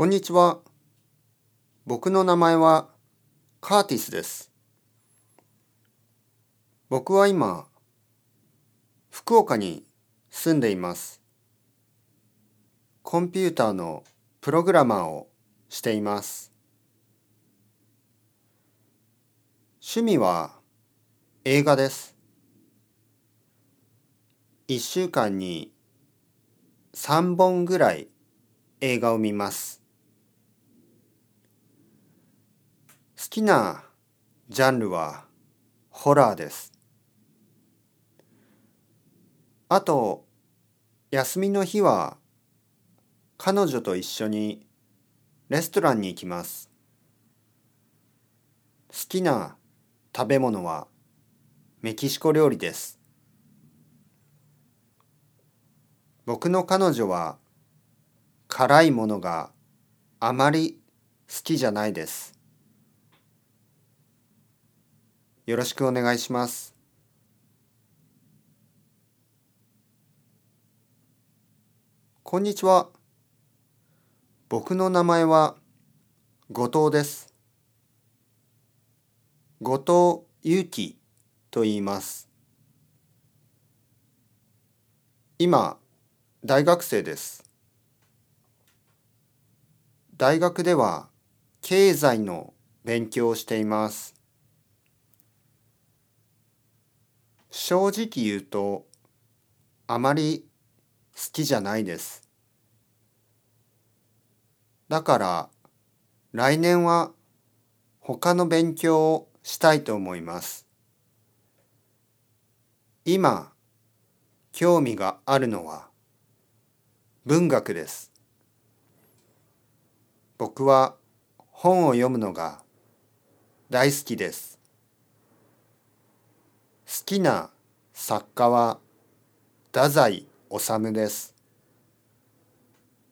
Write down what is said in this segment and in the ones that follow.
こんにちは。僕の名前はカーティスです。僕は今、福岡に住んでいます。コンピューターのプログラマーをしています。趣味は映画です。1週間に3本ぐらい映画を見ます。好好きなジャンルはホラーです。あと、休みの日は彼女と一緒にレストランに行きます。好きな食べ物はメキシコ料理です。僕の彼女は辛いものがあまり好きじゃないです。よろしくお願いします。こんにちは。僕の名前は後藤です。後藤祐樹と言います。今、大学生です。大学では経済の勉強をしています。正直言うとあまり好きじゃないです。だから来年は他の勉強をしたいと思います。今興味があるのは文学です。僕は本を読むのが大好きです。好きな作家は太宰治です。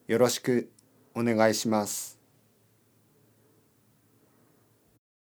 よろしくお願いします。